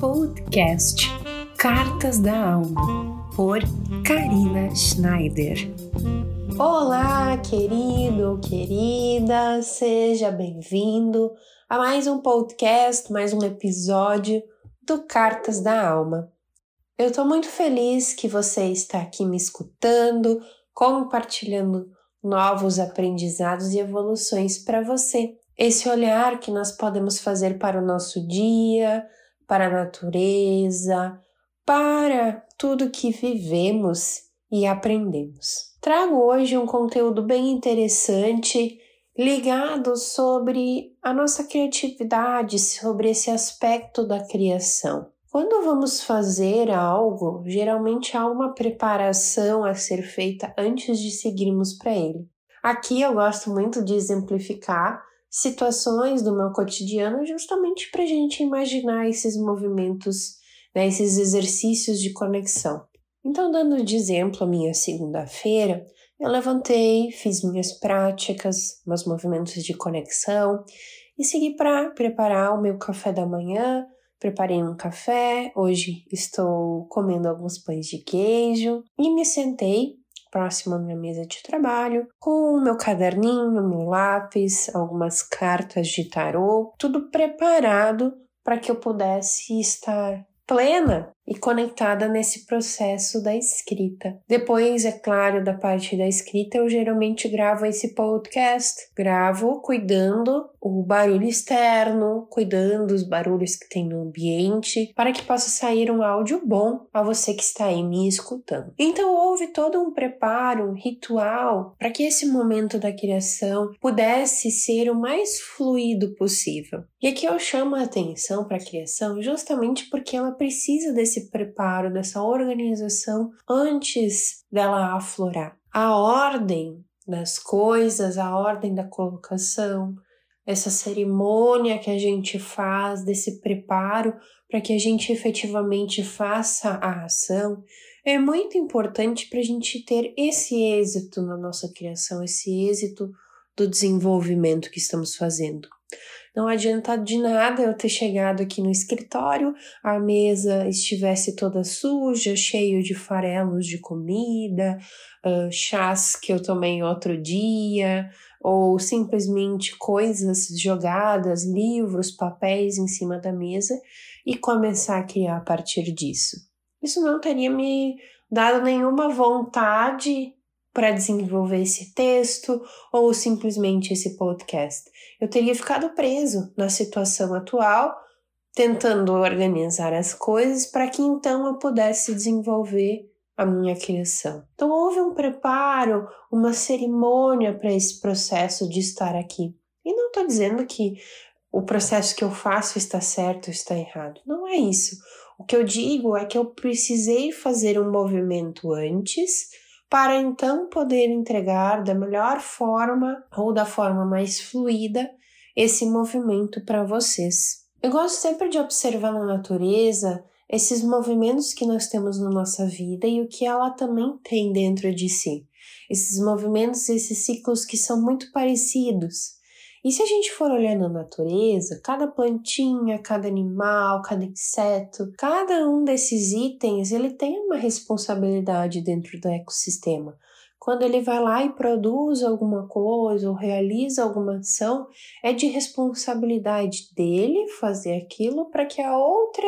podcast Cartas da Alma, por Karina Schneider. Olá, querido, querida, seja bem-vindo a mais um podcast, mais um episódio do Cartas da Alma. Eu estou muito feliz que você está aqui me escutando, compartilhando novos aprendizados e evoluções para você. Esse olhar que nós podemos fazer para o nosso dia, para a natureza, para tudo que vivemos e aprendemos. Trago hoje um conteúdo bem interessante ligado sobre a nossa criatividade, sobre esse aspecto da criação. Quando vamos fazer algo, geralmente há uma preparação a ser feita antes de seguirmos para ele. Aqui eu gosto muito de exemplificar situações do meu cotidiano justamente para a gente imaginar esses movimentos, né, esses exercícios de conexão. Então, dando de exemplo a minha segunda-feira, eu levantei, fiz minhas práticas, meus movimentos de conexão e segui para preparar o meu café da manhã, Preparei um café, hoje estou comendo alguns pães de queijo e me sentei próximo à minha mesa de trabalho com o meu caderninho, meu lápis, algumas cartas de tarô, tudo preparado para que eu pudesse estar plena e conectada nesse processo da escrita. Depois, é claro, da parte da escrita, eu geralmente gravo esse podcast, gravo cuidando o barulho externo, cuidando dos barulhos que tem no ambiente, para que possa sair um áudio bom a você que está aí me escutando. Então houve todo um preparo, um ritual para que esse momento da criação pudesse ser o mais fluido possível. E aqui eu chamo a atenção para a criação justamente porque ela precisa desse desse preparo, dessa organização antes dela aflorar. A ordem das coisas, a ordem da colocação, essa cerimônia que a gente faz, desse preparo para que a gente efetivamente faça a ação, é muito importante para a gente ter esse êxito na nossa criação, esse êxito do desenvolvimento que estamos fazendo. Não adianta de nada eu ter chegado aqui no escritório, a mesa estivesse toda suja, cheio de farelos de comida, uh, chás que eu tomei outro dia, ou simplesmente coisas jogadas, livros, papéis em cima da mesa e começar a criar a partir disso. Isso não teria me dado nenhuma vontade para desenvolver esse texto ou simplesmente esse podcast. Eu teria ficado preso na situação atual, tentando organizar as coisas para que então eu pudesse desenvolver a minha criação. Então houve um preparo, uma cerimônia para esse processo de estar aqui. E não estou dizendo que o processo que eu faço está certo ou está errado. Não é isso. O que eu digo é que eu precisei fazer um movimento antes para então poder entregar da melhor forma ou da forma mais fluida esse movimento para vocês. Eu gosto sempre de observar na natureza esses movimentos que nós temos na nossa vida e o que ela também tem dentro de si. Esses movimentos, esses ciclos que são muito parecidos. E se a gente for olhar na natureza, cada plantinha, cada animal, cada inseto, cada um desses itens, ele tem uma responsabilidade dentro do ecossistema. Quando ele vai lá e produz alguma coisa ou realiza alguma ação, é de responsabilidade dele fazer aquilo para que a outra,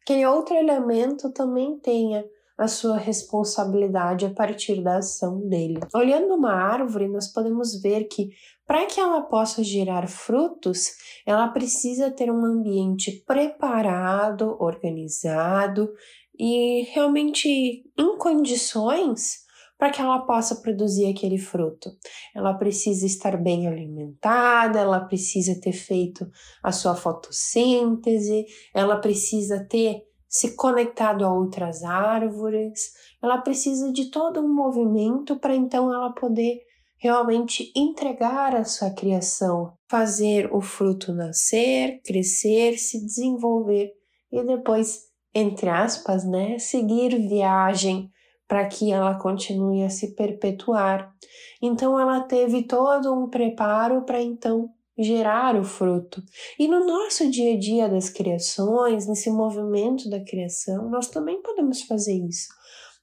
aquele outro elemento também tenha a sua responsabilidade a partir da ação dele. Olhando uma árvore, nós podemos ver que para que ela possa gerar frutos, ela precisa ter um ambiente preparado, organizado e realmente em condições para que ela possa produzir aquele fruto. Ela precisa estar bem alimentada, ela precisa ter feito a sua fotossíntese, ela precisa ter se conectado a outras árvores, ela precisa de todo um movimento para então ela poder realmente entregar a sua criação, fazer o fruto nascer, crescer, se desenvolver e depois, entre aspas, né, seguir viagem para que ela continue a se perpetuar. Então ela teve todo um preparo para então gerar o fruto. E no nosso dia a dia das criações, nesse movimento da criação, nós também podemos fazer isso.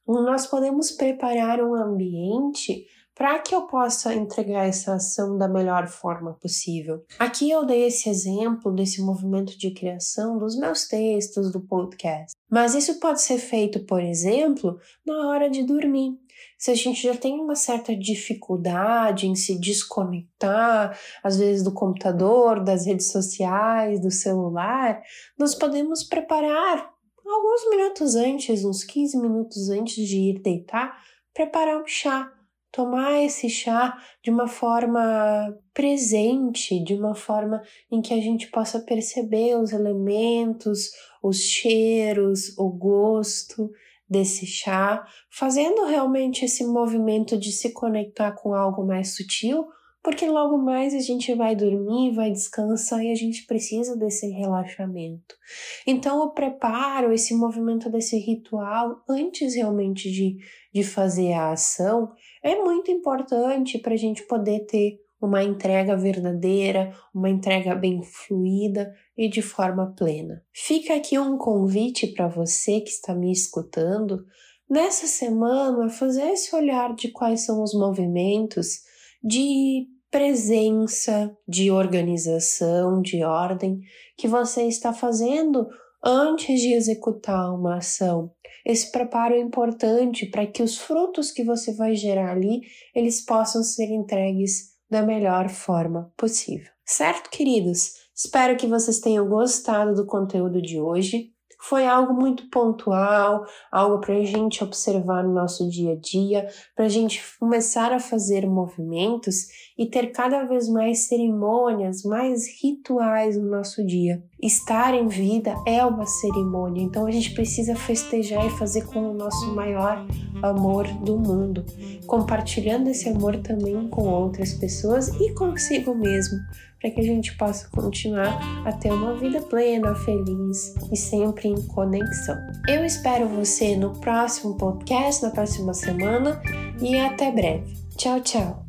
Nós podemos preparar um ambiente para que eu possa entregar essa ação da melhor forma possível. Aqui eu dei esse exemplo desse movimento de criação dos meus textos do podcast. Mas isso pode ser feito, por exemplo, na hora de dormir. Se a gente já tem uma certa dificuldade em se desconectar, às vezes do computador, das redes sociais, do celular, nós podemos preparar alguns minutos antes, uns 15 minutos antes de ir deitar, preparar um chá tomar esse chá de uma forma presente, de uma forma em que a gente possa perceber os elementos, os cheiros, o gosto desse chá, fazendo realmente esse movimento de se conectar com algo mais sutil, porque logo mais a gente vai dormir, vai descansar e a gente precisa desse relaxamento. Então, o preparo, esse movimento desse ritual, antes realmente de, de fazer a ação, é muito importante para a gente poder ter uma entrega verdadeira, uma entrega bem fluida e de forma plena. Fica aqui um convite para você que está me escutando nessa semana fazer esse olhar de quais são os movimentos de presença, de organização, de ordem que você está fazendo antes de executar uma ação. Esse preparo é importante para que os frutos que você vai gerar ali, eles possam ser entregues da melhor forma possível. Certo, queridos? Espero que vocês tenham gostado do conteúdo de hoje. Foi algo muito pontual, algo para a gente observar no nosso dia a dia, para a gente começar a fazer movimentos e ter cada vez mais cerimônias, mais rituais no nosso dia. Estar em vida é uma cerimônia, então a gente precisa festejar e fazer com o nosso maior amor do mundo, compartilhando esse amor também com outras pessoas e consigo mesmo para que a gente possa continuar a ter uma vida plena, feliz e sempre em conexão. Eu espero você no próximo podcast, na próxima semana e até breve. Tchau, tchau!